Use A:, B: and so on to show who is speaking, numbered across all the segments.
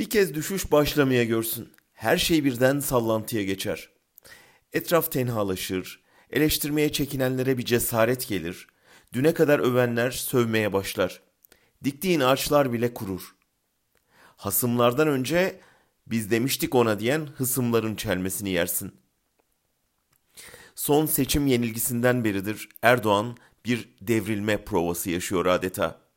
A: Bir kez düşüş başlamaya görsün. Her şey birden sallantıya geçer. Etraf tenhalaşır, eleştirmeye çekinenlere bir cesaret gelir. Düne kadar övenler sövmeye başlar. Diktiğin ağaçlar bile kurur. Hasımlardan önce biz demiştik ona diyen hısımların çelmesini yersin. Son seçim yenilgisinden beridir Erdoğan bir devrilme provası yaşıyor adeta.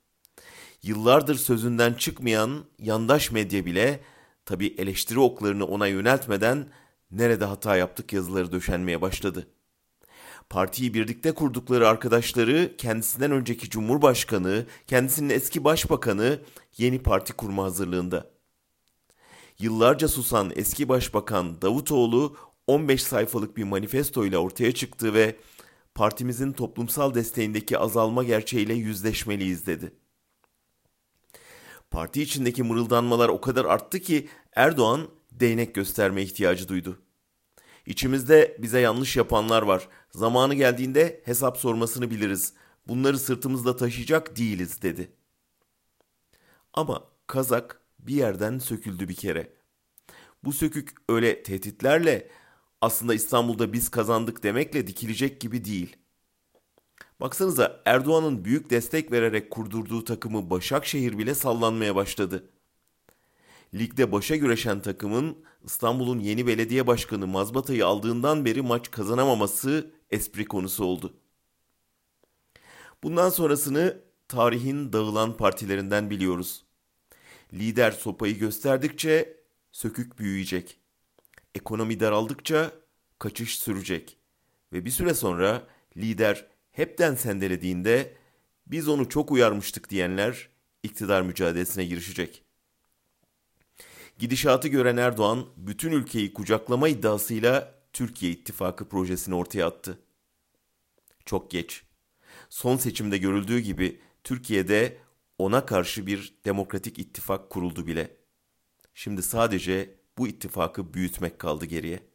A: Yıllardır sözünden çıkmayan yandaş medya bile tabi eleştiri oklarını ona yöneltmeden nerede hata yaptık yazıları döşenmeye başladı. Partiyi birlikte kurdukları arkadaşları kendisinden önceki cumhurbaşkanı, kendisinin eski başbakanı yeni parti kurma hazırlığında. Yıllarca susan eski başbakan Davutoğlu 15 sayfalık bir manifesto ile ortaya çıktı ve partimizin toplumsal desteğindeki azalma gerçeğiyle yüzleşmeliyiz dedi. Parti içindeki mırıldanmalar o kadar arttı ki Erdoğan değnek gösterme ihtiyacı duydu. İçimizde bize yanlış yapanlar var. Zamanı geldiğinde hesap sormasını biliriz. Bunları sırtımızda taşıyacak değiliz dedi. Ama kazak bir yerden söküldü bir kere. Bu sökük öyle tehditlerle aslında İstanbul'da biz kazandık demekle dikilecek gibi değil. Baksanıza Erdoğan'ın büyük destek vererek kurdurduğu takımı Başakşehir bile sallanmaya başladı. Ligde başa güreşen takımın İstanbul'un yeni belediye başkanı Mazbata'yı aldığından beri maç kazanamaması espri konusu oldu. Bundan sonrasını tarihin dağılan partilerinden biliyoruz. Lider sopayı gösterdikçe sökük büyüyecek. Ekonomi daraldıkça kaçış sürecek. Ve bir süre sonra lider hepten sendelediğinde biz onu çok uyarmıştık diyenler iktidar mücadelesine girişecek. Gidişatı gören Erdoğan bütün ülkeyi kucaklama iddiasıyla Türkiye İttifakı projesini ortaya attı. Çok geç. Son seçimde görüldüğü gibi Türkiye'de ona karşı bir demokratik ittifak kuruldu bile. Şimdi sadece bu ittifakı büyütmek kaldı geriye.